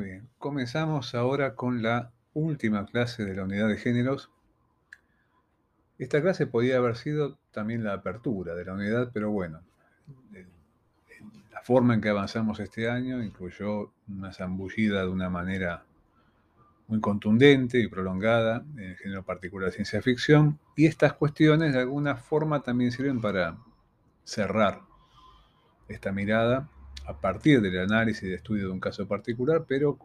Bien, comenzamos ahora con la última clase de la unidad de géneros. Esta clase podía haber sido también la apertura de la unidad, pero bueno, la forma en que avanzamos este año incluyó una zambullida de una manera muy contundente y prolongada en el género particular de ciencia ficción, y estas cuestiones de alguna forma también sirven para cerrar esta mirada a partir del análisis y de estudio de un caso particular, pero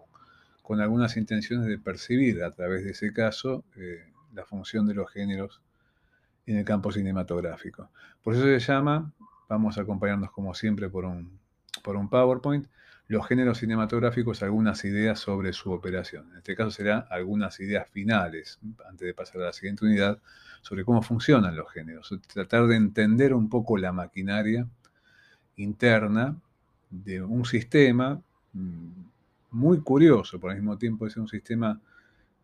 con algunas intenciones de percibir a través de ese caso eh, la función de los géneros en el campo cinematográfico. Por eso se llama, vamos a acompañarnos como siempre por un, por un PowerPoint, los géneros cinematográficos, algunas ideas sobre su operación. En este caso serán algunas ideas finales, antes de pasar a la siguiente unidad, sobre cómo funcionan los géneros. Tratar de entender un poco la maquinaria interna de un sistema mm, muy curioso, por el mismo tiempo es un sistema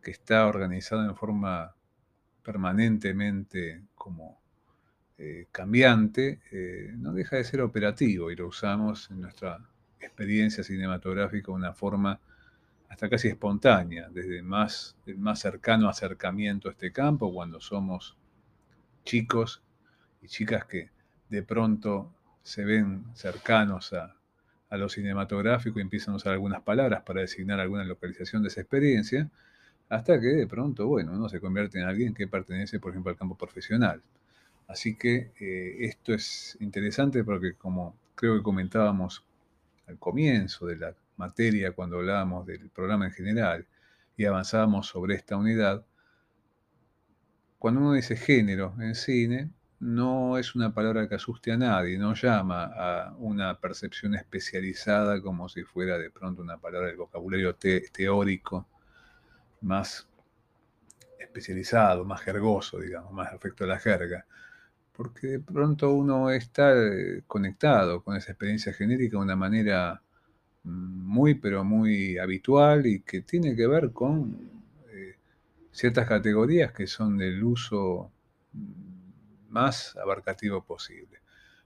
que está organizado en forma permanentemente como eh, cambiante, eh, no deja de ser operativo y lo usamos en nuestra experiencia cinematográfica de una forma hasta casi espontánea, desde más, el más cercano acercamiento a este campo, cuando somos chicos y chicas que de pronto se ven cercanos a, a lo cinematográfico y empiezan a usar algunas palabras para designar alguna localización de esa experiencia, hasta que de pronto, bueno, uno se convierte en alguien que pertenece, por ejemplo, al campo profesional. Así que eh, esto es interesante porque, como creo que comentábamos al comienzo de la materia, cuando hablábamos del programa en general y avanzábamos sobre esta unidad, cuando uno dice género en cine, no es una palabra que asuste a nadie, no llama a una percepción especializada como si fuera de pronto una palabra del vocabulario teórico más especializado, más jergoso, digamos, más afecto a la jerga. Porque de pronto uno está eh, conectado con esa experiencia genérica de una manera mm, muy, pero muy habitual y que tiene que ver con eh, ciertas categorías que son del uso mm, más abarcativo posible.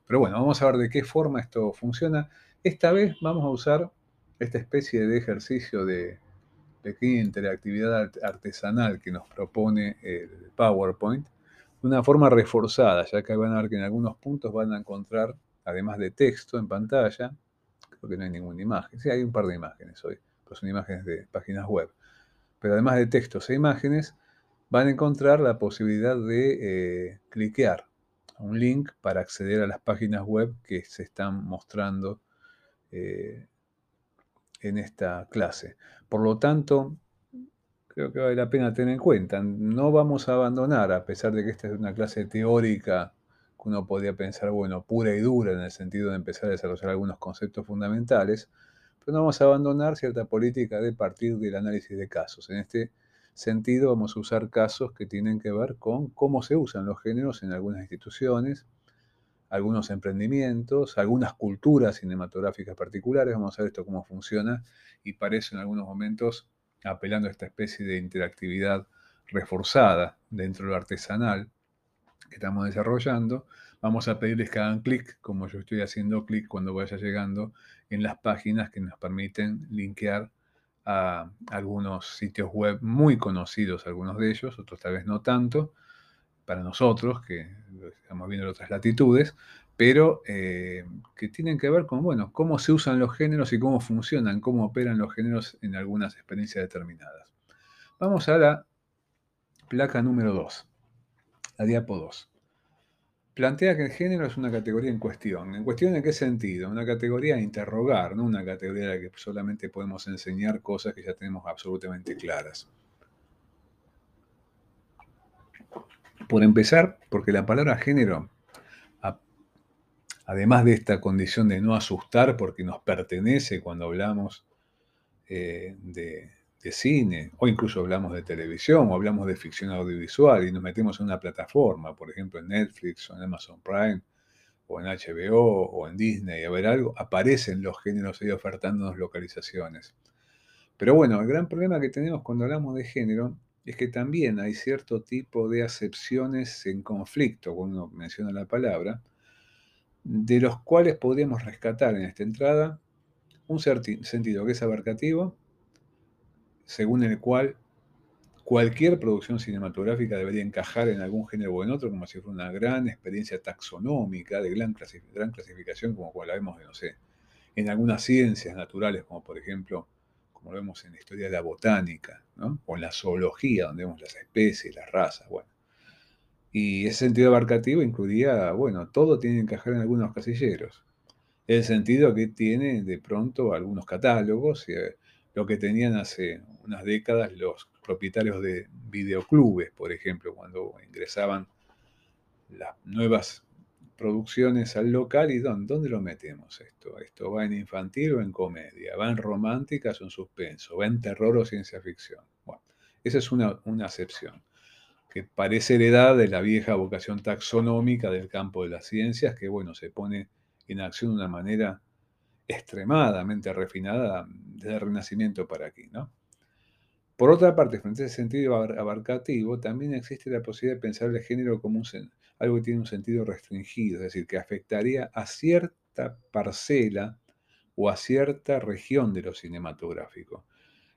Pero bueno, vamos a ver de qué forma esto funciona. Esta vez vamos a usar esta especie de ejercicio de pequeña interactividad artesanal que nos propone el PowerPoint de una forma reforzada, ya que van a ver que en algunos puntos van a encontrar, además de texto en pantalla, creo que no hay ninguna imagen, sí hay un par de imágenes hoy, pero son imágenes de páginas web, pero además de textos e imágenes, van a encontrar la posibilidad de eh, cliquear un link para acceder a las páginas web que se están mostrando eh, en esta clase. Por lo tanto, creo que vale la pena tener en cuenta, no vamos a abandonar, a pesar de que esta es una clase teórica que uno podría pensar, bueno, pura y dura en el sentido de empezar a desarrollar algunos conceptos fundamentales, pero no vamos a abandonar cierta política de partir del análisis de casos. En este sentido vamos a usar casos que tienen que ver con cómo se usan los géneros en algunas instituciones, algunos emprendimientos, algunas culturas cinematográficas particulares. Vamos a ver esto cómo funciona y parece en algunos momentos apelando a esta especie de interactividad reforzada dentro de lo artesanal que estamos desarrollando. Vamos a pedirles que hagan clic, como yo estoy haciendo clic cuando vaya llegando, en las páginas que nos permiten linkear a algunos sitios web muy conocidos, algunos de ellos, otros tal vez no tanto, para nosotros, que estamos viendo en otras latitudes, pero eh, que tienen que ver con, bueno, cómo se usan los géneros y cómo funcionan, cómo operan los géneros en algunas experiencias determinadas. Vamos a la placa número 2, la diapo 2 plantea que el género es una categoría en cuestión. ¿En cuestión en qué sentido? Una categoría a interrogar, no una categoría en la que solamente podemos enseñar cosas que ya tenemos absolutamente claras. Por empezar, porque la palabra género, además de esta condición de no asustar porque nos pertenece cuando hablamos eh, de de cine, o incluso hablamos de televisión, o hablamos de ficción audiovisual y nos metemos en una plataforma, por ejemplo en Netflix o en Amazon Prime, o en HBO o en Disney, a ver algo, aparecen los géneros ahí ofertándonos localizaciones. Pero bueno, el gran problema que tenemos cuando hablamos de género es que también hay cierto tipo de acepciones en conflicto cuando uno menciona la palabra, de los cuales podríamos rescatar en esta entrada un sentido que es abarcativo, según el cual cualquier producción cinematográfica debería encajar en algún género o en otro, como si fuera una gran experiencia taxonómica, de gran, clasificación, como la vemos, no sé, en algunas ciencias naturales, como por ejemplo, como lo vemos en la historia de la botánica, o en la zoología, donde vemos las especies, las razas, bueno. Y ese sentido abarcativo incluiría, bueno, todo tiene que encajar en algunos casilleros. El sentido que tiene de pronto algunos catálogos, eh, lo que tenían hace unas décadas los propietarios de videoclubes, por ejemplo, cuando ingresaban las nuevas producciones al local y ¿dónde, ¿dónde lo metemos esto? ¿Esto va en infantil o en comedia? ¿Va en románticas o en suspenso? ¿Va en terror o ciencia ficción? Bueno, esa es una, una acepción que parece heredada de la vieja vocación taxonómica del campo de las ciencias, que bueno, se pone en acción de una manera extremadamente refinada desde el Renacimiento para aquí, ¿no? Por otra parte, frente a ese sentido abarcativo, también existe la posibilidad de pensar el género como algo que tiene un sentido restringido, es decir, que afectaría a cierta parcela o a cierta región de lo cinematográfico,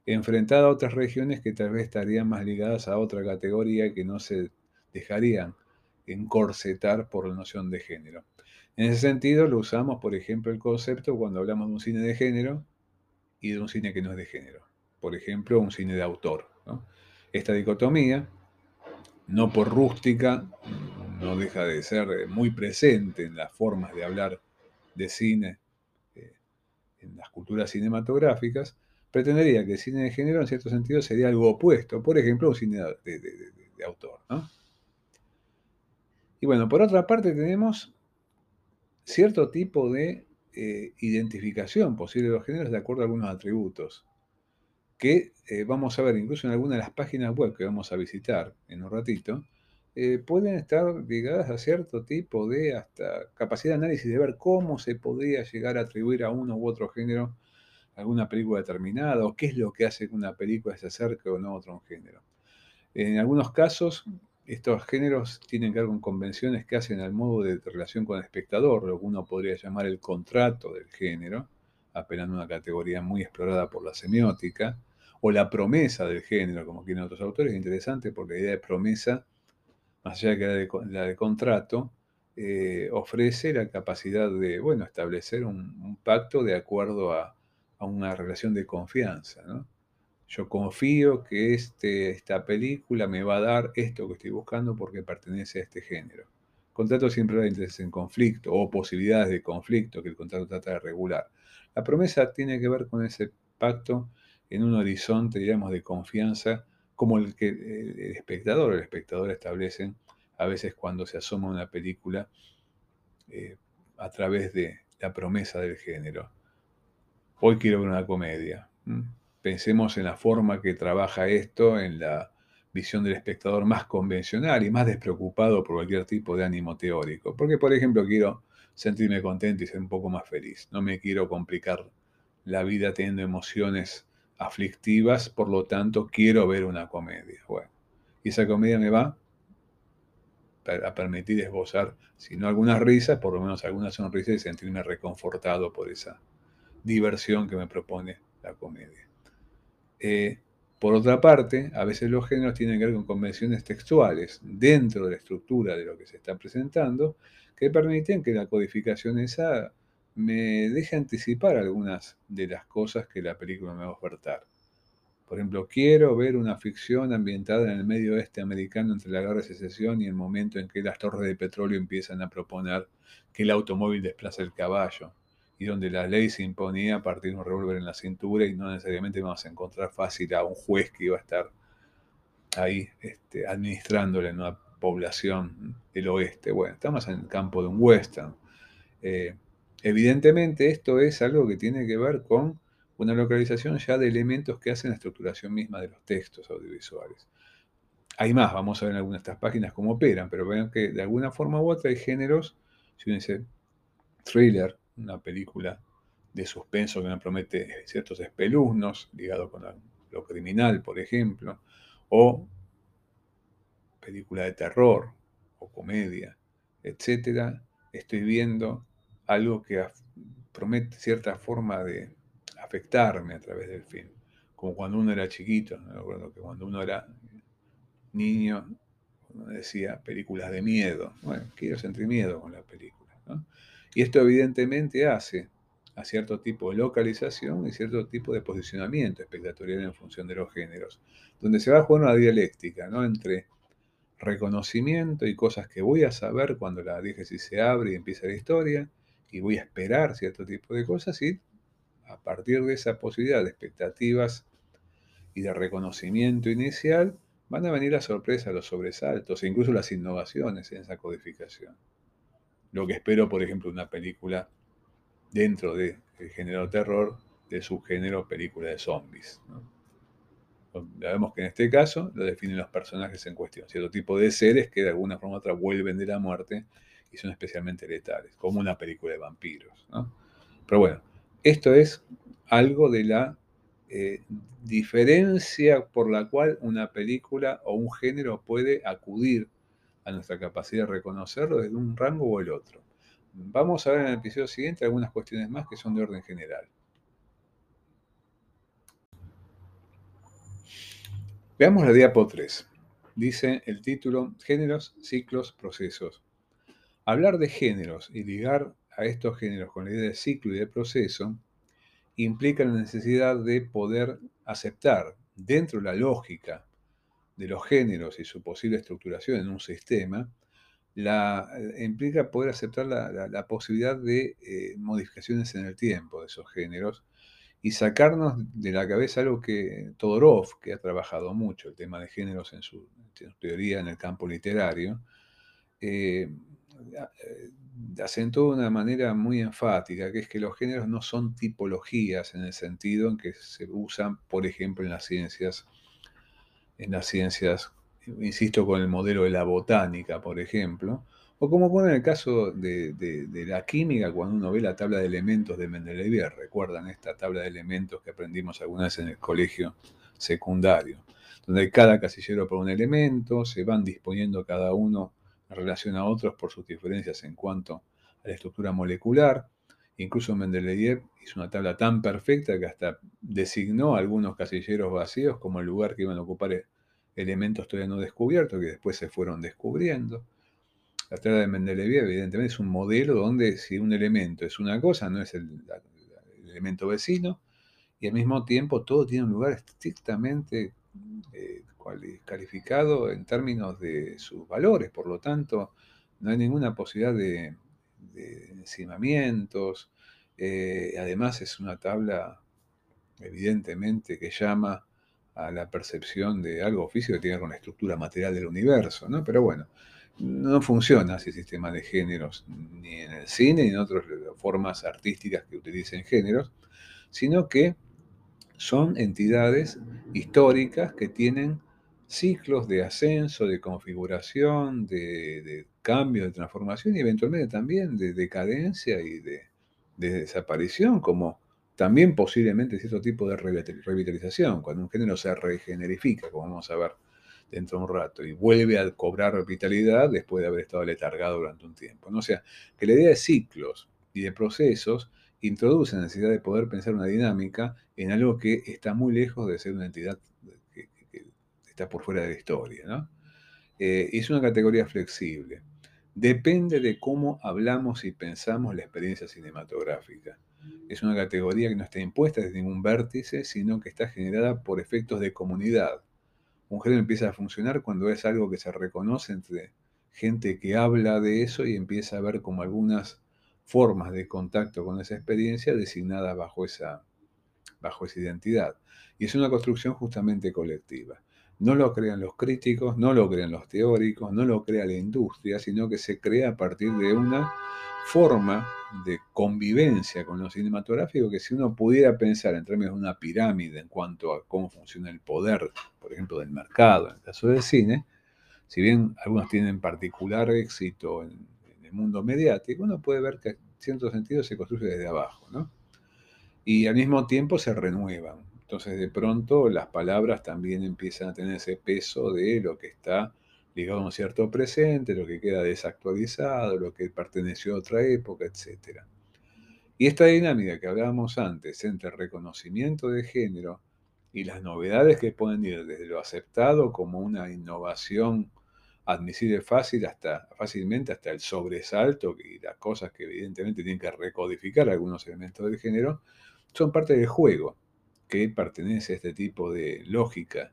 enfrentada a otras regiones que tal vez estarían más ligadas a otra categoría que no se dejarían encorsetar por la noción de género. En ese sentido, lo usamos, por ejemplo, el concepto cuando hablamos de un cine de género y de un cine que no es de género por ejemplo, un cine de autor. Esta dicotomía, no por rústica, no deja de ser muy presente en las formas de hablar de cine eh, en las culturas cinematográficas, pretendería que el cine de género en cierto sentido sería algo opuesto, por ejemplo, un cine de, autor. Y bueno, por otra parte tenemos cierto tipo de eh, identificación posible de los géneros de acuerdo a algunos atributos que eh, vamos a ver incluso en alguna de las páginas web que vamos a visitar en un ratito, eh, pueden estar ligadas a cierto tipo de hasta capacidad de análisis de ver cómo se podría llegar a atribuir a uno u otro género alguna película determinada o qué es lo que hace que una película se acerque o no a otro género. En algunos casos, estos géneros tienen que ver con convenciones que hacen al modo de relación con el espectador, lo que uno podría llamar el contrato del género, apelando a una categoría muy explorada por la semiótica, o la promesa del género, como quieren otros autores, es interesante porque la idea de promesa, más allá de que la de, contrato, eh, ofrece la capacidad de, bueno, establecer un, pacto de acuerdo a, una relación de confianza, Yo confío que este, esta película me va a dar esto que estoy buscando porque pertenece a este género. contrato siempre da intereses en conflicto o posibilidades de conflicto que el contrato trata de regular. La promesa tiene que ver con ese pacto en un horizonte, digamos, de confianza como el que el espectador o el espectador establecen a veces cuando se asoma una película eh, a través de la promesa del género. Hoy quiero ver una comedia. Pensemos en la forma que trabaja esto, en la visión del espectador más convencional y más despreocupado por cualquier tipo de ánimo teórico. Porque, por ejemplo, quiero sentirme contento y ser un poco más feliz. No me quiero complicar la vida teniendo emociones aflictivas, por lo tanto quiero ver una comedia. Bueno, y esa comedia me va a permitir esbozar, si no algunas risas, por lo menos algunas sonrisas y sentirme reconfortado por esa diversión que me propone la comedia. Eh, por otra parte, a veces los géneros tienen que ver con convenciones textuales dentro de la estructura de lo que se está presentando que permiten que la codificación esa me deja anticipar algunas de las cosas que la película me va a ofertar. Por ejemplo, quiero ver una ficción ambientada en el medio oeste americano entre la guerra de secesión y el momento en que las torres de petróleo empiezan a proponer que el automóvil desplace el caballo, y donde la ley se imponía a partir de un revólver en la cintura y no necesariamente vamos a encontrar fácil a un juez que iba a estar ahí este, administrándole a una población del oeste. Bueno, estamos en el campo de un western. Eh, Evidentemente esto es algo que tiene que ver con una localización ya de elementos que hacen la estructuración misma de los textos audiovisuales. Hay más, vamos a ver en algunas de estas páginas cómo operan, pero vean que de alguna forma u otra hay géneros, si uno dice thriller, una película de suspenso que nos promete ciertos espeluznos ligados con lo criminal, por ejemplo, o película de terror o comedia, etcétera, estoy viendo algo que promete cierta forma de afectarme a través del film, como cuando uno era chiquito, me acuerdo que cuando uno era niño, uno decía películas de miedo. Bueno, quiero sentir miedo con la película. Y esto evidentemente hace a cierto tipo de localización y cierto tipo de posicionamiento espectatorial en función de los géneros, donde se va a jugar una dialéctica entre reconocimiento y cosas que voy a saber cuando la diégesis se abre y empieza la historia, y voy a esperar cierto tipo de cosas, y a partir de esa posibilidad de expectativas y de reconocimiento inicial, van a venir las sorpresas, los sobresaltos e incluso las innovaciones en esa codificación. Lo que espero, por ejemplo, una película dentro del género terror, del subgénero película de zombies. Ya vemos que en este caso lo definen los personajes en cuestión, cierto tipo de seres que de alguna forma u otra vuelven de la muerte y son especialmente letales, como una película de vampiros. Pero bueno, esto es algo de la eh, diferencia por la cual una película o un género puede acudir a nuestra capacidad de reconocerlo desde un rango o el otro. Vamos a ver en el episodio siguiente algunas cuestiones más que son de orden general. Veamos la diapo 3. Dice el título Géneros, ciclos, procesos. Hablar de géneros y ligar a estos géneros con la idea de ciclo y de proceso implica la necesidad de poder aceptar dentro de la lógica de los géneros y su posible estructuración en un sistema, la, eh, implica poder aceptar la, posibilidad de eh, modificaciones en el tiempo de esos géneros y sacarnos de la cabeza algo que Todorov, que ha trabajado mucho el tema de géneros en su, teoría en el campo literario, eh, eh, acentúa de una manera muy enfática, que es que los géneros no son tipologías en el sentido en que se usan, por ejemplo, en las ciencias, en las ciencias, insisto, con el modelo de la botánica, por ejemplo, o como pone en el caso de, la química, cuando uno ve la tabla de elementos de Mendeleev, recuerdan esta tabla de elementos que aprendimos alguna vez en el colegio secundario, donde cada casillero por un elemento, se van disponiendo cada uno en relación a otros por sus diferencias en cuanto a la estructura molecular. Incluso Mendeleev hizo una tabla tan perfecta que hasta designó algunos casilleros vacíos como el lugar que iban a ocupar elementos todavía no descubiertos, que después se fueron descubriendo. La tabla de Mendeleev, evidentemente, es un modelo donde si un elemento es una cosa, no es el, elemento vecino, y al mismo tiempo todo tiene un lugar estrictamente eh, calificado en términos de sus valores. Por lo tanto, no hay ninguna posibilidad de, encimamientos. Eh, además, es una tabla, evidentemente, que llama a la percepción de algo físico que tiene con la estructura material del universo, ¿no? Pero bueno, no funciona el sistema de géneros, ni en el cine, ni en otras formas artísticas que utilicen géneros, sino que son entidades históricas que tienen ciclos de ascenso, de configuración, de, cambio, de transformación y eventualmente también de decadencia y de, de, desaparición, como también posiblemente cierto tipo de revitalización, cuando un género se regenerifica, como vamos a ver dentro de un rato y vuelve a cobrar vitalidad después de haber estado letargado durante un tiempo. ¿no? O sea, que la idea de ciclos y de procesos introduce la necesidad de poder pensar una dinámica en algo que está muy lejos de ser una entidad está por fuera de la historia. ¿no? Eh, es una categoría flexible. Depende de cómo hablamos y pensamos la experiencia cinematográfica. Es una categoría que no está impuesta desde ningún vértice, sino que está generada por efectos de comunidad un género empieza a funcionar cuando es algo que se reconoce entre gente que habla de eso y empieza a ver como algunas formas de contacto con esa experiencia designadas bajo esa, bajo esa identidad. Y es una construcción justamente colectiva. No lo crean los críticos, no lo crean los teóricos, no lo crea la industria, sino que se crea a partir de una forma de convivencia con lo cinematográfico que si uno pudiera pensar en términos de una pirámide en cuanto a cómo funciona el poder, por ejemplo, del mercado, en el caso del cine, si bien algunos tienen particular éxito en, el mundo mediático, uno puede ver que en cierto sentido se construye desde abajo, ¿no? Y al mismo tiempo se renuevan. Entonces, de pronto, las palabras también empiezan a tener ese peso de lo que está ligado a un cierto presente, lo que queda desactualizado, lo que perteneció a otra época, etc. Y esta dinámica que hablábamos antes entre reconocimiento de género y las novedades que pueden ir desde lo aceptado como una innovación admisible fácil hasta, fácilmente hasta el sobresalto y las cosas que evidentemente tienen que recodificar algunos elementos del género, son parte del juego pertenece a este tipo de lógica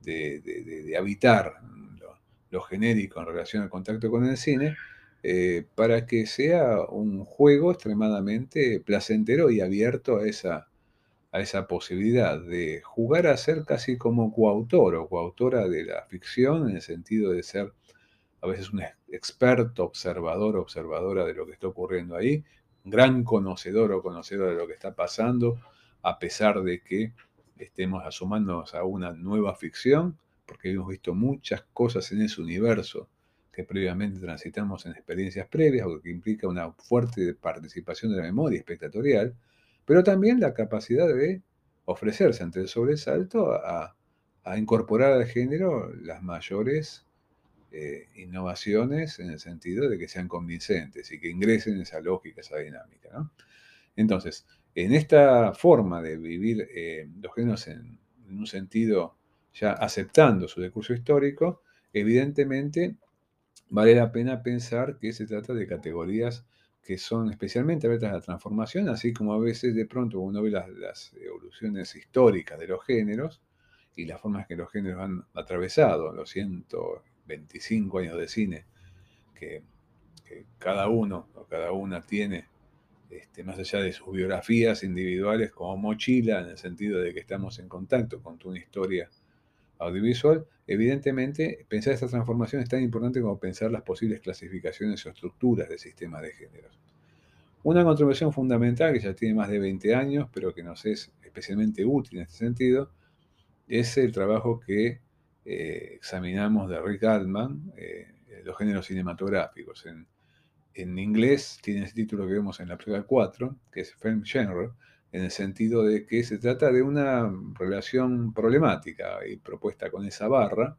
de, habitar lo, genérico en relación al contacto con el cine, eh, para que sea un juego extremadamente placentero y abierto a esa, a esa posibilidad de jugar a ser casi como coautor o coautora de la ficción, en el sentido de ser a veces un experto, observador, observadora de lo que está ocurriendo ahí, gran conocedor o conocedora de lo que está pasando, a pesar de que estemos asomándonos a una nueva ficción, porque hemos visto muchas cosas en ese universo que previamente transitamos en experiencias previas, o que implica una fuerte participación de la memoria espectatorial, pero también la capacidad de ofrecerse ante el sobresalto a, incorporar al género las mayores eh, innovaciones en el sentido de que sean convincentes y que ingresen en esa lógica, esa dinámica. Entonces, en esta forma de vivir eh, los géneros en, un sentido ya aceptando su discurso histórico, evidentemente vale la pena pensar que se trata de categorías que son especialmente abiertas a la transformación, así como a veces de pronto uno ve las, evoluciones históricas de los géneros y las formas que los géneros han atravesado, los 125 años de cine que, cada uno o cada una tiene, este, más allá de sus biografías individuales como mochila, en el sentido de que estamos en contacto con una historia audiovisual, evidentemente pensar esta transformación es tan importante como pensar las posibles clasificaciones o estructuras del sistema de géneros. Una contribución fundamental que ya tiene más de 20 años, pero que nos es especialmente útil en este sentido, es el trabajo que eh, examinamos de Rick Altman, eh, los géneros cinematográficos. En, en inglés tiene ese título que vemos en la prueba 4, que es Film Genre, en el sentido de que se trata de una relación problemática y propuesta con esa barra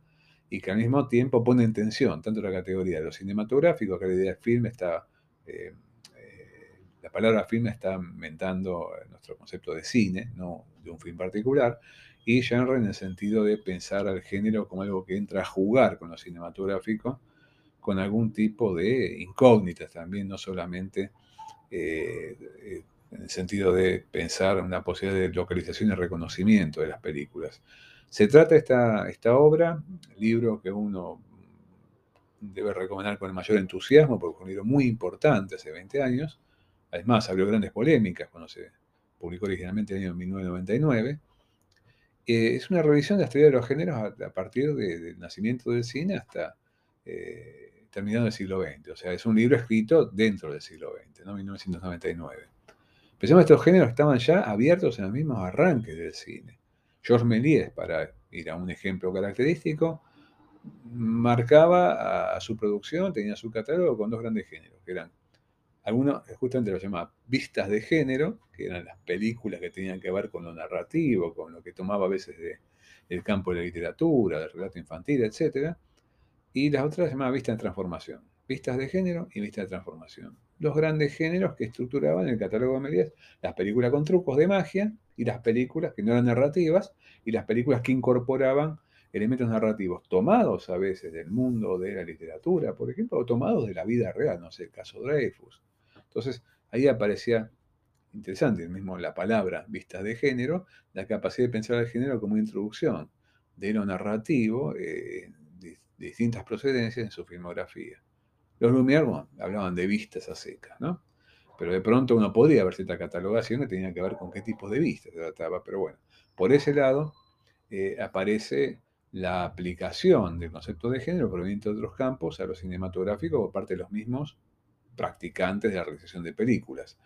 y que al mismo tiempo pone en tensión tanto la categoría de lo cinematográfico, que la idea de film está, eh, eh, la palabra film está inventando nuestro concepto de cine, no de un film particular, y genre en el sentido de pensar al género como algo que entra a jugar con lo cinematográfico, con algún tipo de incógnitas también, no solamente eh, en el sentido de pensar una posibilidad de localización y reconocimiento de las películas. Se trata esta, esta obra, libro que uno debe recomendar con el mayor entusiasmo, porque es un libro muy importante hace 20 años. Además, abrió grandes polémicas cuando se publicó originalmente en el año 1999. Eh, es una revisión de la historia de los géneros a, partir del nacimiento del cine hasta eh, terminado el siglo XX. O sea, es un libro escrito dentro del siglo XX, ¿no? 1999. Pensemos que estos géneros estaban ya abiertos en los mismos arranques del cine. Georges Méliès, para ir a un ejemplo característico, marcaba a, su producción, tenía su catálogo con dos grandes géneros, que eran, algunos justamente lo llamaba vistas de género, que eran las películas que tenían que ver con lo narrativo, con lo que tomaba a veces del campo de la literatura, del relato infantil, etc. Y las otras se llamaba vistas de transformación, vistas de género y vistas de transformación los grandes géneros que estructuraban el catálogo de Méliès, las películas con trucos de magia y las películas que no eran narrativas y las películas que incorporaban elementos narrativos tomados a veces del mundo de la literatura, por ejemplo, o tomados de la vida real, no sé, el caso Dreyfus. Entonces, ahí aparecía interesante, mismo la palabra vistas de género, la capacidad de pensar el género como introducción de lo narrativo eh, distintas procedencias en su filmografía. Los Lumière hablaban de vistas a secas, ¿no? Pero de pronto uno podría ver cierta catalogación que tenía que ver con qué tipo de vistas se trataba. Pero bueno, por ese lado eh, aparece la aplicación del concepto de género proveniente de otros campos a lo cinematográfico por parte de los mismos practicantes de la realización de películas.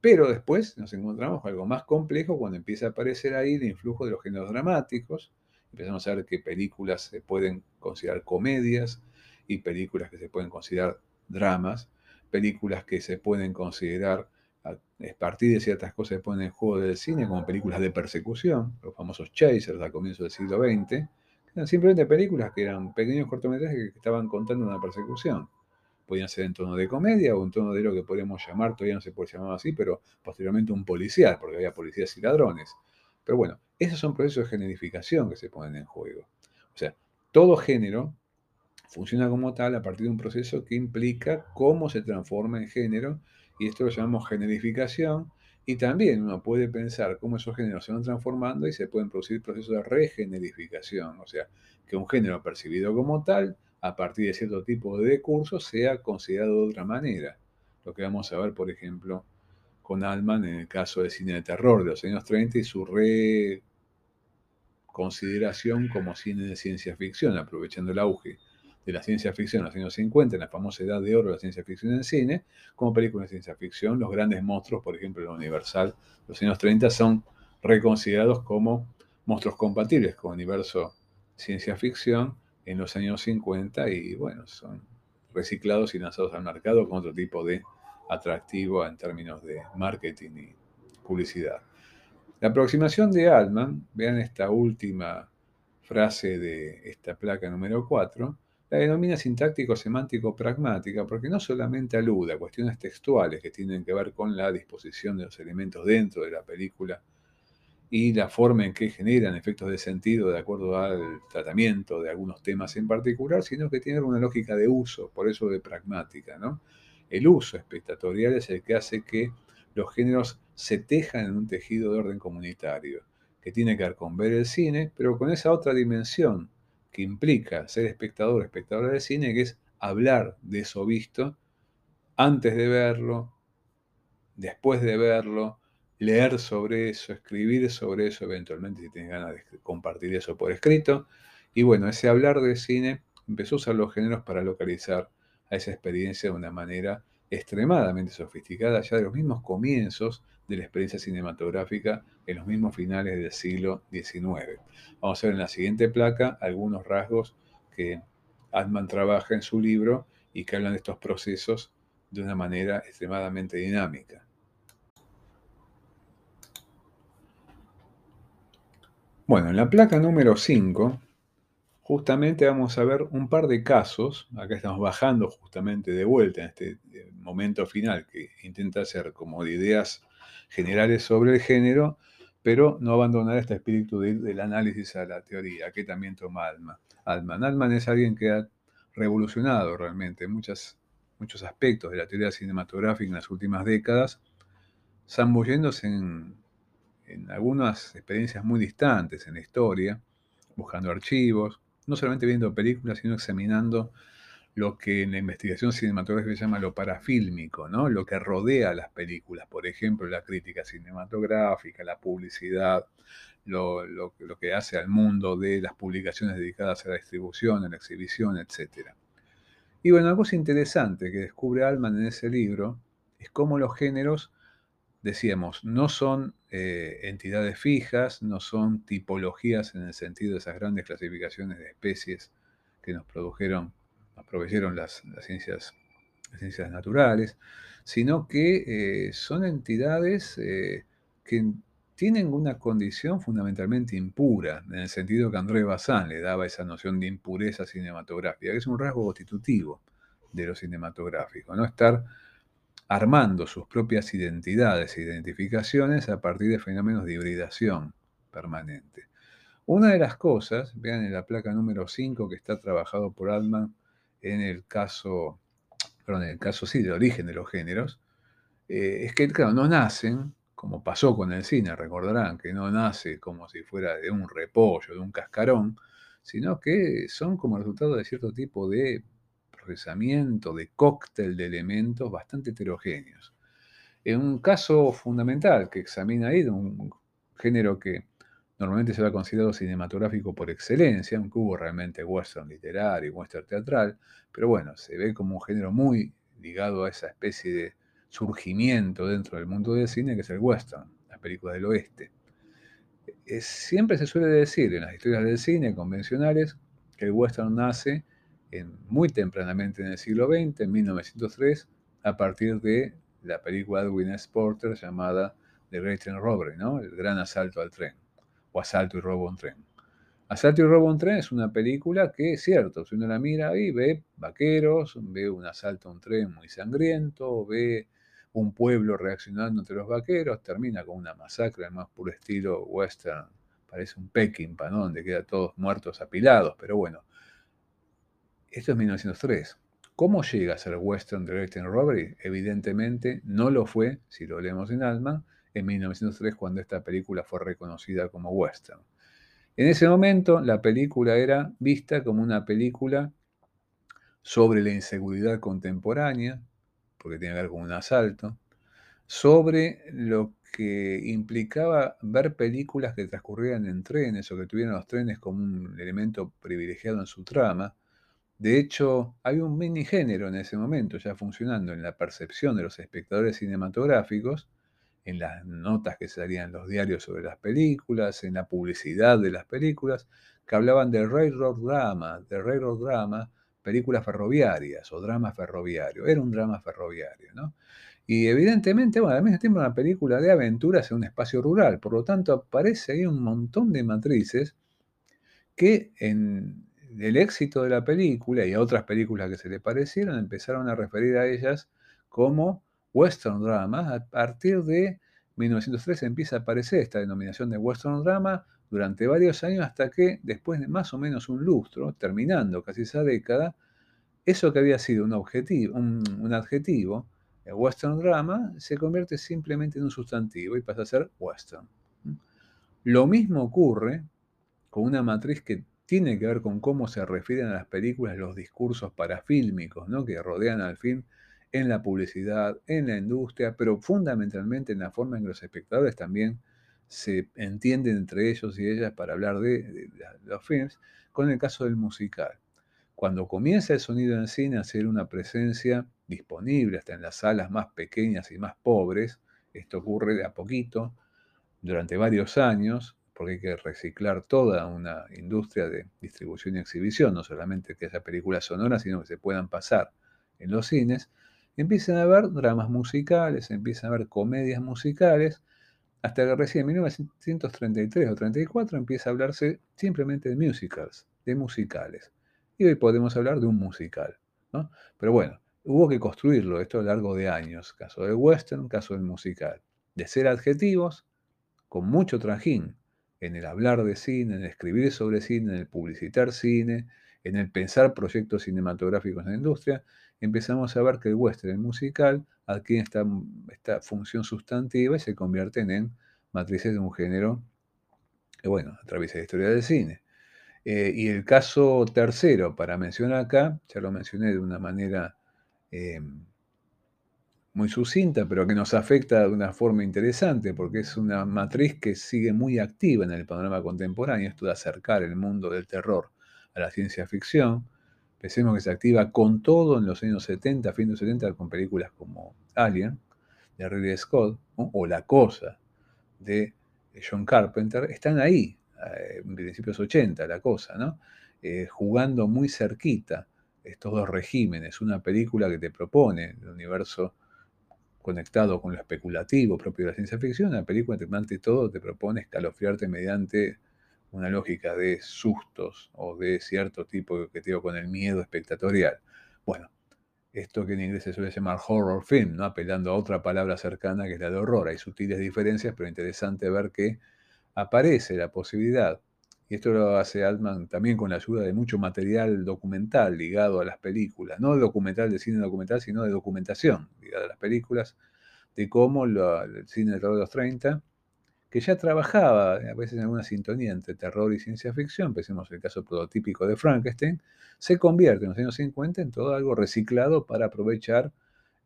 Pero después nos encontramos con algo más complejo cuando empieza a aparecer ahí el influjo de los géneros dramáticos. Empezamos a ver que películas se pueden considerar comedias y películas que se pueden considerar dramas, películas que se pueden considerar a partir de ciertas cosas que ponen en juego del cine, como películas de persecución, los famosos chasers a comienzos del siglo XX, que eran simplemente películas que eran pequeños cortometrajes que estaban contando una persecución. Podían ser en tono de comedia o en tono de lo que podríamos llamar, todavía no se puede llamar así, pero posteriormente un policial, porque había policías y ladrones. Pero bueno, esos son procesos de generificación que se ponen en juego. O sea, todo género funciona como tal a partir de un proceso que implica cómo se transforma en género, y esto lo llamamos generificación, y también uno puede pensar cómo esos géneros se van transformando y se pueden producir procesos de regenerificación, o sea, que un género percibido como tal, a partir de cierto tipo de cursos, sea considerado de otra manera. Lo que vamos a ver, por ejemplo, con Altman en el caso del cine de terror de los años 30 y su reconsideración como cine de ciencia ficción, aprovechando el auge de la ciencia ficción en los años 50, en la famosa edad de oro de la ciencia ficción en cine, como película de ciencia ficción, los grandes monstruos, por ejemplo, la Universal, los años 30 son reconsiderados como monstruos compatibles con el universo ciencia ficción en los años 50 y bueno, son reciclados y lanzados al mercado con otro tipo de atractivo en términos de marketing y publicidad. La aproximación de Altman, vean esta última frase de esta placa número 4, la denomina sintáctico-semántico-pragmática porque no solamente alude a cuestiones textuales que tienen que ver con la disposición de los elementos dentro de la película y la forma en que generan efectos de sentido de acuerdo al tratamiento de algunos temas en particular, sino que tiene una lógica de uso, por eso de pragmática, ¿no? El uso espectatorial es el que hace que los géneros se tejan en un tejido de orden comunitario, que tiene que ver con ver el cine, pero con esa otra dimensión que implica ser espectador espectadora del cine, que es hablar de eso visto antes de verlo, después de verlo, leer sobre eso, escribir sobre eso, eventualmente si tienes ganas de compartir eso por escrito. Y bueno, ese hablar de cine empezó a usar los géneros para localizar a esa experiencia de una manera extremadamente sofisticada ya de los mismos comienzos de la experiencia cinematográfica en los mismos finales del siglo XIX. Vamos a ver en la siguiente placa algunos rasgos que Altman trabaja en su libro y que hablan de estos procesos de una manera extremadamente dinámica. Bueno, en la placa número 5 justamente vamos a ver un par de casos, acá estamos bajando justamente de vuelta en este eh, momento final que intenta hacer como de ideas generales sobre el género, pero no abandonar este espíritu del análisis a la teoría, que también toma Altman. Altman. Altman es alguien que ha revolucionado realmente muchos aspectos de la teoría cinematográfica en las últimas décadas, zambulléndose en, en algunas experiencias muy distantes en la historia, buscando archivos, no solamente viendo películas, sino examinando lo que en la investigación cinematográfica se llama lo parafílmico, ¿no? lo que rodea a las películas, por ejemplo, la crítica cinematográfica, la publicidad, lo, que hace al mundo de las publicaciones dedicadas a la distribución, a la exhibición, etc. Y bueno, cosa interesante que descubre Alman en ese libro es cómo los géneros, decíamos, no son eh, entidades fijas, no son tipologías en el sentido de esas grandes clasificaciones de especies que nos produjeron, nos proveyeron las, ciencias, ciencias naturales, sino que eh, son entidades eh, que tienen una condición fundamentalmente impura, en el sentido que André Bazin le daba esa noción de impureza cinematográfica, que es un rasgo constitutivo de lo cinematográfico, no estar armando sus propias identidades e identificaciones a partir de fenómenos de hibridación permanente. Una de las cosas, vean en la placa número 5 que está trabajado por Altman en el caso, perdón, en el caso sí, de origen de los géneros, eh, es que, claro, no nacen, como pasó con el cine, recordarán que no nace como si fuera de un repollo, de un cascarón, sino que son como resultado de cierto tipo de de cóctel de elementos bastante heterogéneos. En un caso fundamental que examina ahí, un género que normalmente se va considerado cinematográfico por excelencia, aunque hubo realmente western literario, western teatral, pero bueno, se ve como un género muy ligado a esa especie de surgimiento dentro del mundo del cine que es el western, las películas del oeste. siempre se suele decir en las historias del cine convencionales que el western nace muy tempranamente en el siglo XX, en 1903, a partir de la película de Edwin Porter llamada The Great Train Robbery, ¿no? El gran asalto al tren, o asalto y robo a un tren. Asalto y robo a un tren es una película que es cierto, si uno la mira ahí, ve vaqueros, ve un asalto a un tren muy sangriento, ve un pueblo reaccionando entre los vaqueros, termina con una masacre, además puro estilo western, parece un Peckinpah, ¿no? Donde quedan todos muertos apilados, pero bueno. Esto es 1903. ¿Cómo llega a ser Western Direct Robbery? Evidentemente no lo fue, si lo leemos en Altman, en 1903 cuando esta película fue reconocida como western. En ese momento la película era vista como una película sobre la inseguridad contemporánea, porque tiene que ver con un asalto, sobre lo que implicaba ver películas que transcurrieran en trenes o que tuvieran los trenes como un elemento privilegiado en su trama. De hecho, hay un mini género en ese momento ya funcionando en la percepción de los espectadores cinematográficos, en las notas que salían en los diarios sobre las películas, en la publicidad de las películas, que hablaban del railroad drama, del railroad drama, películas ferroviarias o drama ferroviario. Era un drama ferroviario, ¿no? Y evidentemente, bueno, al mismo tiempo una película de aventuras en un espacio rural. Por lo tanto, aparece ahí un montón de matrices que en el éxito de la película y a otras películas que se le parecieron empezaron a referir a ellas como western drama. A partir de 1903 empieza a aparecer esta denominación de western drama durante varios años hasta que después de más o menos un lustro, terminando casi esa década, eso que había sido un, objetivo, un, adjetivo, el western drama, se convierte simplemente en un sustantivo y pasa a ser western. Lo mismo ocurre con una matriz que tiene que ver con cómo se refieren a las películas los discursos parafílmicos ¿no? que rodean al film en la publicidad, en la industria, pero fundamentalmente en la forma en que los espectadores también se entienden entre ellos y ellas para hablar de, los films, con el caso del musical. Cuando comienza el sonido en cine a ser una presencia disponible hasta en las salas más pequeñas y más pobres, esto ocurre de a poquito, durante varios años, porque hay que reciclar toda una industria de distribución y exhibición, no solamente que haya películas sonoras, sino que se puedan pasar en los cines, empiezan a haber dramas musicales, empiezan a haber comedias musicales, hasta que recién en 1933 o 34 empieza a hablarse simplemente de musicals, de musicales. Y hoy podemos hablar de un musical. ¿no? Pero bueno, hubo que construirlo esto a lo largo de años. Caso del western, caso del musical. De ser adjetivos, con mucho trajín, en el hablar de cine, en el escribir sobre cine, en el publicitar cine, en el pensar proyectos cinematográficos en la industria, empezamos a ver que el western musical adquiere esta, esta función sustantiva y se convierten en matrices de un género que, bueno, atraviesa la historia del cine. Eh, y el caso tercero, para mencionar acá, ya lo mencioné de una manera eh, muy sucinta, pero que nos afecta de una forma interesante, porque es una matriz que sigue muy activa en el panorama contemporáneo, esto de acercar el mundo del terror a la ciencia ficción. Pensemos que se activa con todo en los años 70, fin de los 70, con películas como Alien, de Ridley Scott, o La Cosa, de John Carpenter, están ahí, eh, en principios 80, La Cosa, ¿no? Eh, jugando muy cerquita estos dos regímenes, una película que te propone el universo conectado con lo especulativo propio de la ciencia ficción, una película ante todo te propone escalofriarte mediante una lógica de sustos o de cierto tipo de objetivo con el miedo espectatorial. Bueno, esto que en inglés se suele llamar horror film, ¿no? apelando a otra palabra cercana que es la de horror. Hay sutiles diferencias, pero interesante ver que aparece la posibilidad, y esto lo hace Altman también con la ayuda de mucho material documental ligado a las películas, no documental de cine documental, sino de documentación ligada a las películas, de cómo el cine de los 30 que ya trabajaba a veces en alguna sintonía entre terror y ciencia ficción, pensemos el caso prototípico de Frankenstein, se convierte en los años 50 en todo algo reciclado para aprovechar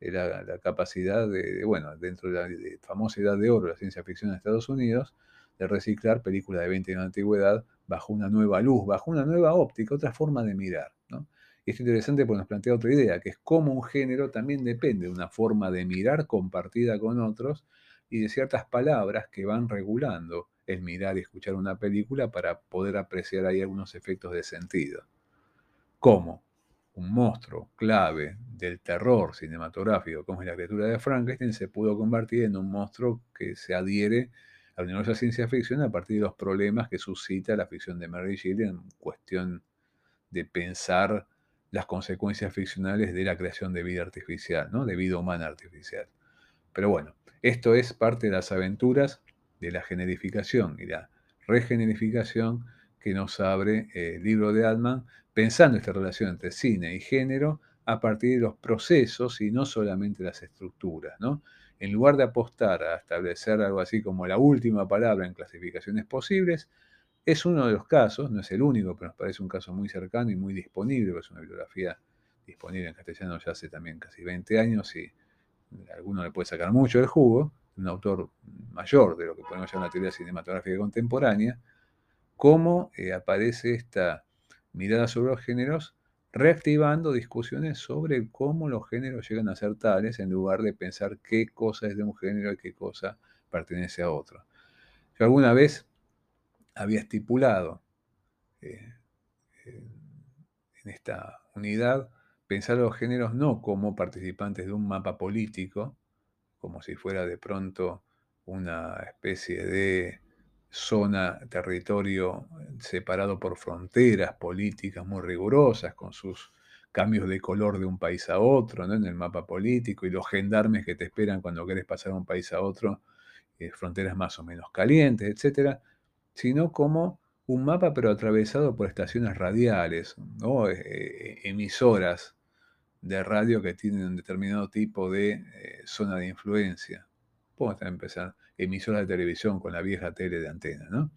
eh, la, capacidad de, bueno, dentro de la famosa edad de oro de la ciencia ficción en Estados Unidos, de reciclar películas de 20 años de antigüedad bajo una nueva luz, bajo una nueva óptica, otra forma de mirar. Y es interesante porque nos plantea otra idea, que es cómo un género también depende de una forma de mirar compartida con otros y de ciertas palabras que van regulando el mirar y escuchar una película para poder apreciar ahí algunos efectos de sentido. Como un monstruo clave del terror cinematográfico, como es la criatura de Frankenstein, se pudo convertir en un monstruo que se adhiere al universo de ciencia ficción a partir de los problemas que suscita la ficción de Mary Shelley en cuestión de pensar las consecuencias ficcionales de la creación de vida artificial, ¿no? de vida humana artificial. Pero bueno, esto es parte de las aventuras de la generificación y la regenerificación que nos abre el libro de Altman, pensando esta relación entre cine y género a partir de los procesos y no solamente las estructuras. ¿no? En lugar de apostar a establecer algo así como la última palabra en clasificaciones posibles, es uno de los casos, no es el único, pero nos parece un caso muy cercano y muy disponible, es una bibliografía disponible en castellano ya hace también casi 20 años y a alguno le puede sacar mucho del jugo, un autor mayor de lo que podemos llamar la teoría cinematográfica contemporánea, cómo eh, aparece esta mirada sobre los géneros reactivando discusiones sobre cómo los géneros llegan a ser tales en lugar de pensar qué cosa es de un género y qué cosa pertenece a otro. Yo alguna vez había estipulado eh, en esta unidad pensar a los géneros no como participantes de un mapa político, como si fuera de pronto una especie de zona, territorio separado por fronteras políticas muy rigurosas, con sus cambios de color de un país a otro, ¿no? en el mapa político, y los gendarmes que te esperan cuando quieres pasar de un país a otro, eh, fronteras más o menos calientes, etcétera, sino como un mapa pero atravesado por estaciones radiales, ¿no? Eh, eh, emisoras de radio que tienen un determinado tipo de zona de influencia. Podemos empezar emisoras de televisión con la vieja tele de antena, ¿no?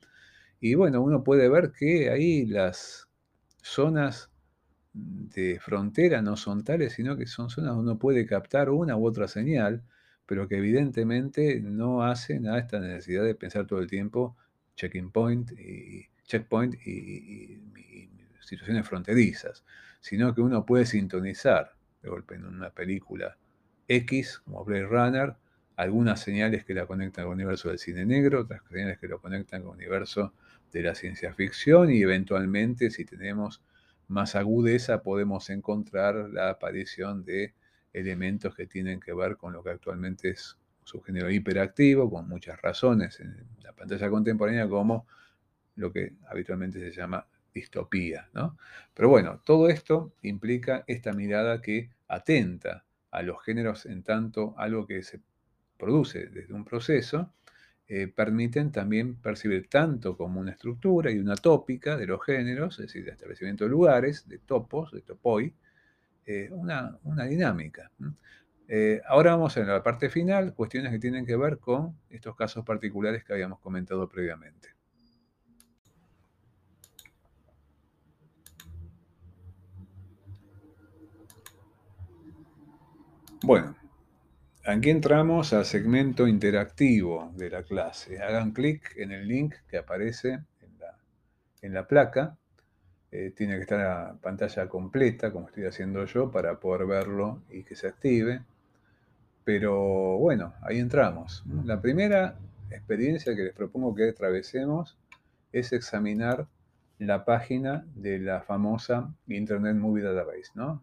Y bueno, uno puede ver que ahí las zonas de frontera no son tales, sino que son zonas donde uno puede captar una u otra señal, pero que evidentemente no hacen a esta necesidad de pensar todo el tiempo checking point y checkpoint y, situaciones fronterizas, sino que uno puede sintonizar de golpe en una película X como Blade Runner algunas señales que la conectan con el universo del cine negro, otras señales que lo conectan con el universo de la ciencia ficción y eventualmente si tenemos más agudeza podemos encontrar la aparición de elementos que tienen que ver con lo que actualmente es su género hiperactivo, con muchas razones en la pantalla contemporánea, como lo que habitualmente se llama distopía. ¿no? Pero bueno, todo esto implica esta mirada que atenta a los géneros en tanto algo que se produce desde un proceso, eh, permiten también percibir tanto como una estructura y una tópica de los géneros, es decir, de establecimiento de lugares, de topos, de topoi, eh, una, dinámica. Eh, ahora vamos a la parte final, cuestiones que tienen que ver con estos casos particulares que habíamos comentado previamente. Bueno, Aquí entramos al segmento interactivo de la clase. Hagan clic en el link que aparece en la, placa. Eh, tiene que estar la pantalla completa, como estoy haciendo yo, para poder verlo y que se active. Pero bueno, ahí entramos. La primera experiencia que les propongo que atravesemos es examinar la página de la famosa Internet Movie Database, ¿no?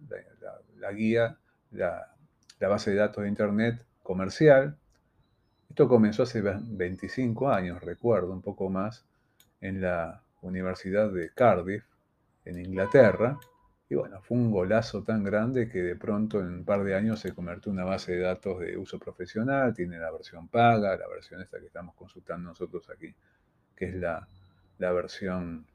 la guía, la, la base de datos de Internet comercial. Esto comenzó hace 25 años, recuerdo, un poco más, en la Universidad de Cardiff, en Inglaterra. Y bueno, fue un golazo tan grande que de pronto en un par de años se convirtió en una base de datos de uso profesional, tiene la versión paga, la versión esta que estamos consultando nosotros aquí, que es la, versión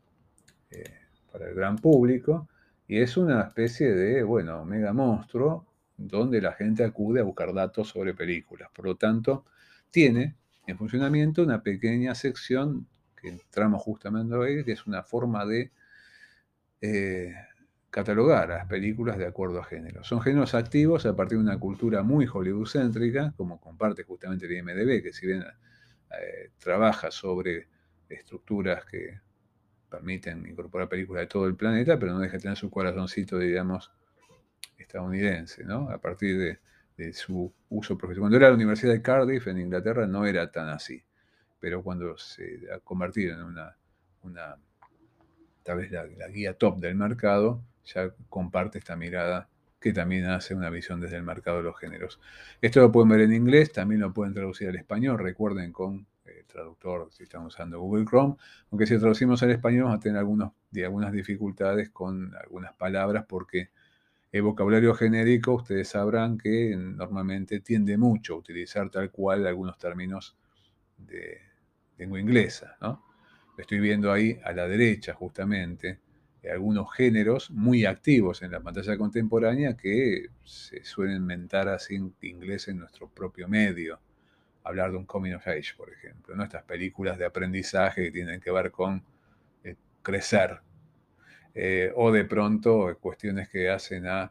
eh, para el gran público, y es una especie de, bueno, mega monstruo donde la gente acude a buscar datos sobre películas. Por lo tanto, tiene en funcionamiento una pequeña sección que entramos justamente hoy, que es una forma de eh, catalogar a las películas de acuerdo a género. Son géneros activos a partir de una cultura muy Hollywood-céntrica, como comparte justamente el IMDB, que si bien eh, trabaja sobre estructuras que permiten incorporar películas de todo el planeta, pero no deja de tener su corazoncito, digamos, estadounidense, ¿no? A partir de, su uso profesional. Cuando era la Universidad de Cardiff en Inglaterra no era tan así, pero cuando se ha convertido en una, tal vez la, guía top del mercado, ya comparte esta mirada que también hace una visión desde el mercado de los géneros. Esto lo pueden ver en inglés, también lo pueden traducir al español, recuerden con el eh, traductor si estamos usando Google Chrome, aunque si traducimos al español vamos a tener algunos, algunas dificultades con algunas palabras porque El vocabulario genérico, ustedes sabrán que normalmente tiende mucho a utilizar tal cual algunos términos de lengua inglesa, ¿no? Estoy viendo ahí a la derecha, justamente, algunos géneros muy activos en la pantalla contemporánea que se suelen mentar así en inglés en nuestro propio medio. Hablar de un coming of age, por ejemplo, ¿no? Estas películas de aprendizaje que tienen que ver con eh, crecer. Eh, o de pronto cuestiones que hacen a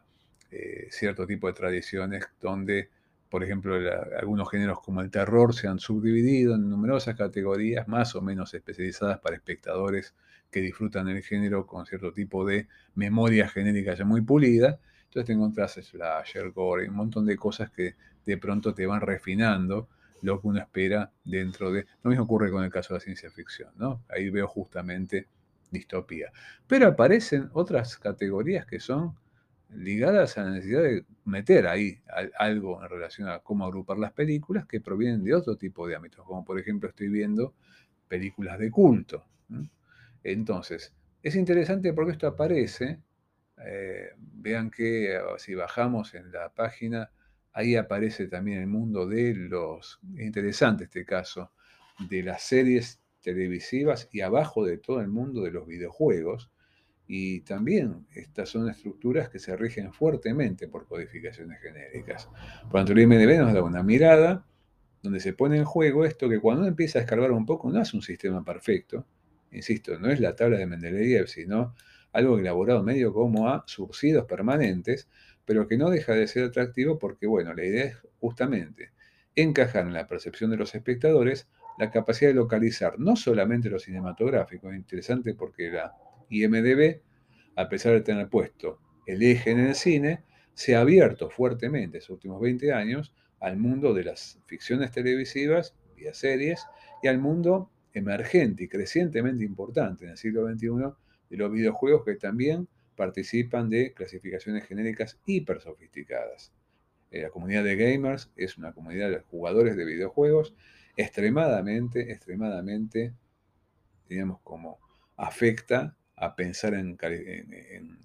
eh, cierto tipo de tradiciones donde, por ejemplo, algunos géneros como el terror se han subdividido en numerosas categorías más o menos especializadas para espectadores que disfrutan el género con cierto tipo de memoria genérica ya muy pulida. Entonces te encontrás slasher, gore, un montón de cosas que de pronto te van refinando lo que uno espera dentro de... Lo mismo ocurre con el caso de la ciencia ficción, ¿no? Ahí veo justamente distopía. Pero aparecen otras categorías que son ligadas a la necesidad de meter ahí algo en relación a cómo agrupar las películas que provienen de otro tipo de ámbitos, como por ejemplo estoy viendo películas de culto. Entonces, es interesante porque esto aparece, eh, vean que ah, si bajamos en la página, ahí aparece también el mundo de los, interesante este caso, de las series televisivas y abajo de todo el mundo de los videojuegos. Y también estas son estructuras que se rigen fuertemente por codificaciones genéricas. Por tanto, el IMDB nos da una mirada donde se pone en juego esto que cuando uno empieza a escarbar un poco no es un sistema perfecto, insisto, no es la tabla de Mendeleev, sino algo elaborado medio como a surcidos permanentes, pero que no deja de ser atractivo porque, bueno, la idea es justamente encajar en la percepción de los espectadores la capacidad de localizar no solamente lo cinematográfico, es interesante porque la IMDB, a pesar de tener puesto el eje en el cine, se ha abierto fuertemente en los últimos 20 años al mundo de las ficciones televisivas, vía series, y al mundo emergente y crecientemente importante en el siglo XXI de los videojuegos que también participan de clasificaciones genéricas hiper sofisticadas. Eh, la comunidad de gamers es una comunidad de jugadores de videojuegos extremadamente, extremadamente, digamos, como afecta a pensar en,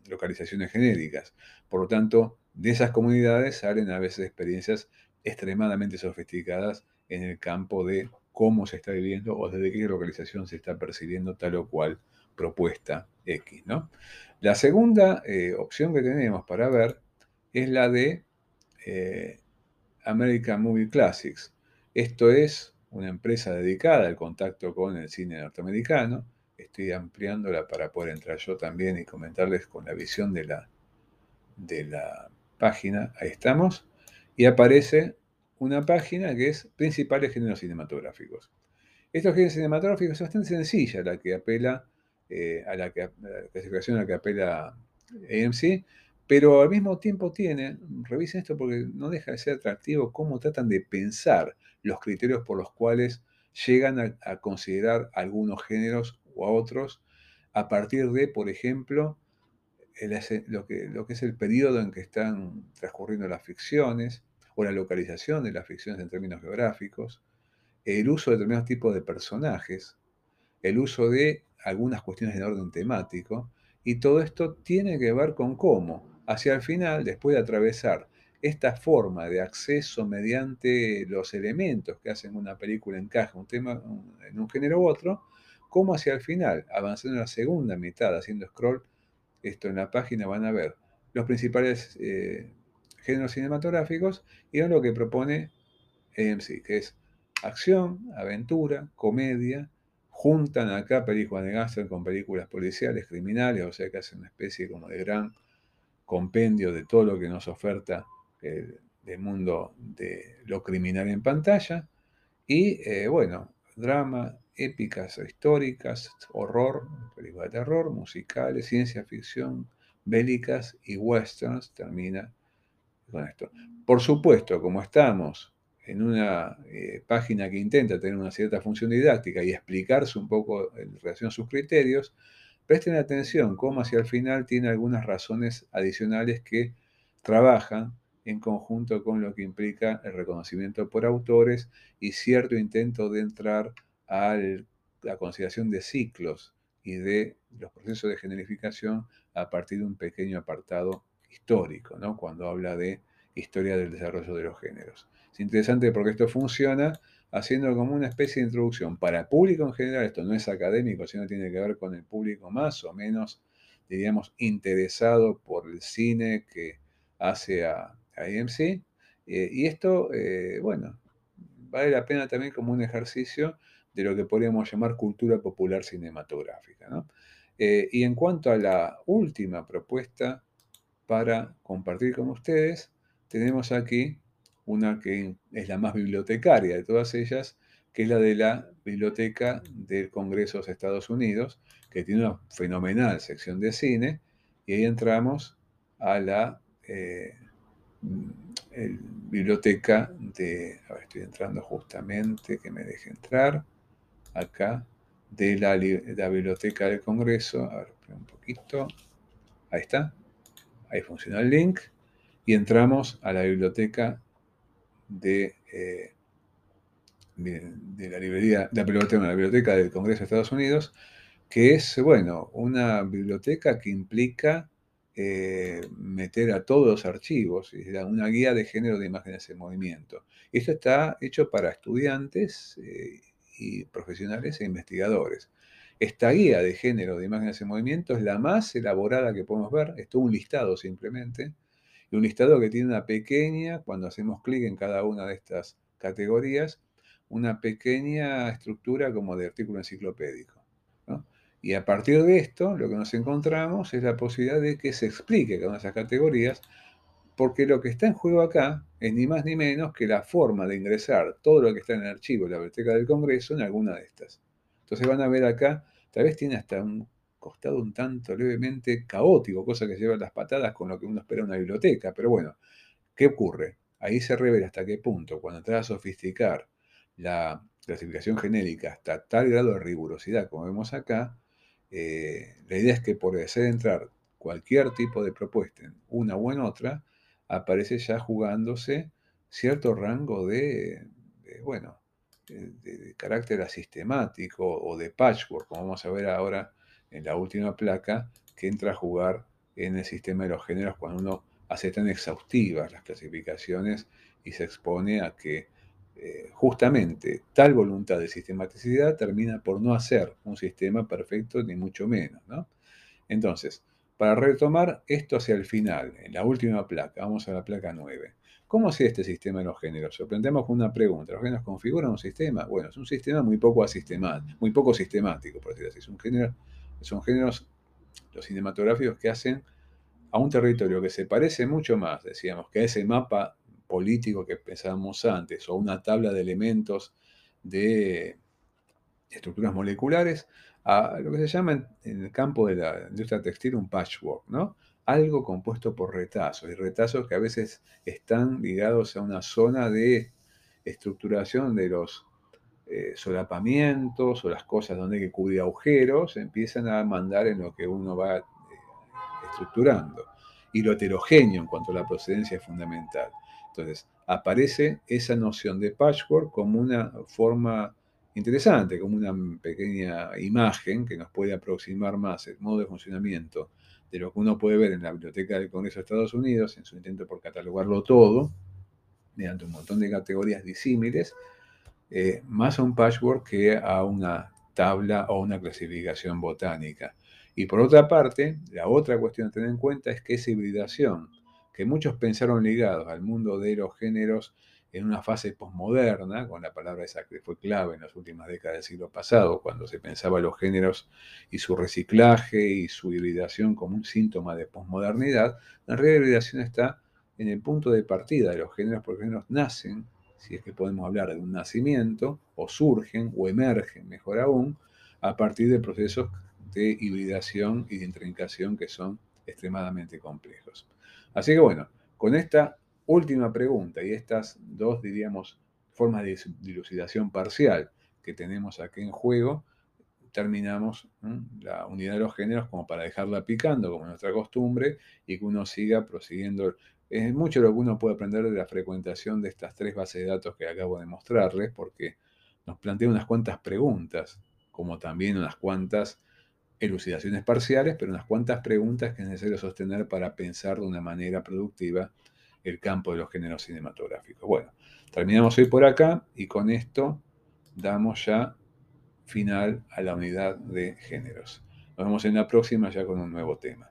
localizaciones genéricas. Por lo tanto, de esas comunidades salen a veces experiencias extremadamente sofisticadas en el campo de cómo se está viviendo o desde qué localización se está percibiendo tal o cual propuesta X. ¿no? La segunda eh, opción que tenemos para ver es la de eh, American Movie Classics. Esto es una empresa dedicada al contacto con el cine norteamericano. Estoy ampliándola para poder entrar yo también y comentarles con la visión de la, de la página. Ahí estamos. Y aparece una página que es principales géneros cinematográficos. Estos géneros cinematográficos es bastante sencilla la que apela eh, a la, clasificación a la que apela AMC, pero al mismo tiempo tiene, revisen esto porque no deja de ser atractivo cómo tratan de pensar los criterios por los cuales llegan a, considerar algunos géneros o a otros a partir de, por ejemplo, lo, que, lo que es el periodo en que están transcurriendo las ficciones, o la localización de las ficciones en términos geográficos, el uso de determinados tipos de personajes, el uso de algunas cuestiones de orden temático, y todo esto tiene que ver con cómo, hacia el final, después de atravesar esta forma de acceso mediante los elementos que hacen una película encaja un tema en un género u otro, cómo hacia el final, avanzando en la segunda mitad, haciendo scroll, esto en la página van a ver los principales eh, géneros cinematográficos y es lo que propone AMC, que es acción, aventura, comedia, juntan acá películas de gángster con películas policiales, criminales, o sea que hacen una especie como de gran compendio de todo lo que nos oferta el, mundo de lo criminal en pantalla. Y eh, bueno, drama, épicas históricas, horror, películas de terror, musicales, ciencia ficción, bélicas y westerns, termina con esto. Por supuesto, como estamos en una eh, página que intenta tener una cierta función didáctica y explicarse un poco en relación a sus criterios, presten atención cómo hacia el final tiene algunas razones adicionales que trabajan en conjunto con lo que implica el reconocimiento por autores y cierto intento de entrar a la consideración de ciclos y de los procesos de generificación a partir de un pequeño apartado histórico, ¿no? cuando habla de historia del desarrollo de los géneros. Es interesante porque esto funciona haciendo como una especie de introducción para el público en general, esto no es académico, sino tiene que ver con el público más o menos, diríamos, interesado por el cine que hace a, AMC. Eh, y esto, eh, bueno, vale la pena también como un ejercicio de lo que podríamos llamar cultura popular cinematográfica. Eh, y en cuanto a la última propuesta para compartir con ustedes, tenemos aquí una que es la más bibliotecaria de todas ellas, que es la de la Biblioteca del Congreso de Estados Unidos, que tiene una fenomenal sección de cine, y ahí entramos a la eh, biblioteca de, a ver, estoy entrando justamente, que me deje entrar, acá, de la, la Biblioteca del Congreso, a ver, un poquito, ahí está, ahí funciona el link, y entramos a la biblioteca de, eh, de, la librería, de la biblioteca, del Congreso de Estados Unidos, que es, bueno, una biblioteca que implica eh, meter a todos los archivos, una guía de género de imágenes en movimiento. Esto está hecho para estudiantes eh, y profesionales e investigadores. Esta guía de género de imágenes en movimiento es la más elaborada que podemos ver, es todo un listado simplemente, y un listado que tiene una pequeña, cuando hacemos clic en cada una de estas categorías, una pequeña estructura como de artículo enciclopédico. Y a partir de esto, lo que nos encontramos es la posibilidad de que se explique cada una de esas categorías, porque lo que está en juego acá es ni más ni menos que la forma de ingresar todo lo que está en el archivo de la Biblioteca del Congreso en alguna de estas. Entonces van a ver acá, tal vez tiene hasta un costado un tanto levemente caótico, cosa que lleva las patadas con lo que uno espera en una biblioteca. Pero bueno, ¿qué ocurre? Ahí se revela hasta qué punto, cuando trata a sofisticar la clasificación genérica hasta tal grado de rigurosidad como vemos acá, eh, la idea es que por hacer entrar cualquier tipo de propuesta en una u en otra, aparece ya jugándose cierto rango de, bueno, de, de, carácter asistemático o de patchwork, como vamos a ver ahora en la última placa que entra a jugar en el sistema de los géneros cuando uno hace tan exhaustivas las clasificaciones y se expone a que eh, justamente tal voluntad de sistematicidad termina por no hacer un sistema perfecto ni mucho menos. Entonces, para retomar esto hacia el final, en la última placa, vamos a la placa 9. ¿Cómo es este sistema de los géneros? Sorprendemos con una pregunta. ¿Los géneros configuran un sistema? Bueno, es un sistema muy poco, muy poco sistemático, por decirlo así. Es un género son géneros, los cinematográficos, que hacen a un territorio que se parece mucho más, decíamos, que a ese mapa político que pensábamos antes, o una tabla de elementos de estructuras moleculares, a lo que se llama en, el campo de la industria textil un patchwork, ¿no? Algo compuesto por retazos, y retazos que a veces están ligados a una zona de estructuración de los eh, solapamientos o las cosas donde hay que cubrir agujeros, empiezan a mandar en lo que uno va eh, estructurando. Y lo heterogéneo en cuanto a la procedencia es fundamental. Entonces, aparece esa noción de patchwork como una forma interesante, como una pequeña imagen que nos puede aproximar más el modo de funcionamiento de lo que uno puede ver en la Biblioteca del Congreso de Estados Unidos, en su intento por catalogarlo todo, mediante un montón de categorías disímiles, eh, más a un patchwork que a una tabla o una clasificación botánica. Y por otra parte, la otra cuestión a tener en cuenta es que esa hibridación, que muchos pensaron ligados al mundo de los géneros en una fase posmoderna, con la palabra esa que fue clave en las últimas décadas del siglo pasado, cuando se pensaba los géneros y su reciclaje y su hibridación como un síntoma de posmodernidad, la realidad hibridación está en el punto de partida de los géneros, porque los géneros nacen si es que podemos hablar de un nacimiento, o surgen o emergen, mejor aún, a partir de procesos de hibridación y de intrincación que son extremadamente complejos. Así que bueno, con esta última pregunta y estas dos, diríamos, formas de dilucidación parcial que tenemos aquí en juego, terminamos la unidad de los géneros como para dejarla picando, como nuestra costumbre, y que uno siga prosiguiendo es mucho lo que uno puede aprender de la frecuentación de estas tres bases de datos que acabo de mostrarles, porque nos plantea unas cuantas preguntas, como también unas cuantas elucidaciones parciales, pero unas cuantas preguntas que es necesario sostener para pensar de una manera productiva el campo de los géneros cinematográficos. Bueno, terminamos hoy por acá y con esto damos ya final a la unidad de géneros. Nos vemos en la próxima ya con un nuevo tema.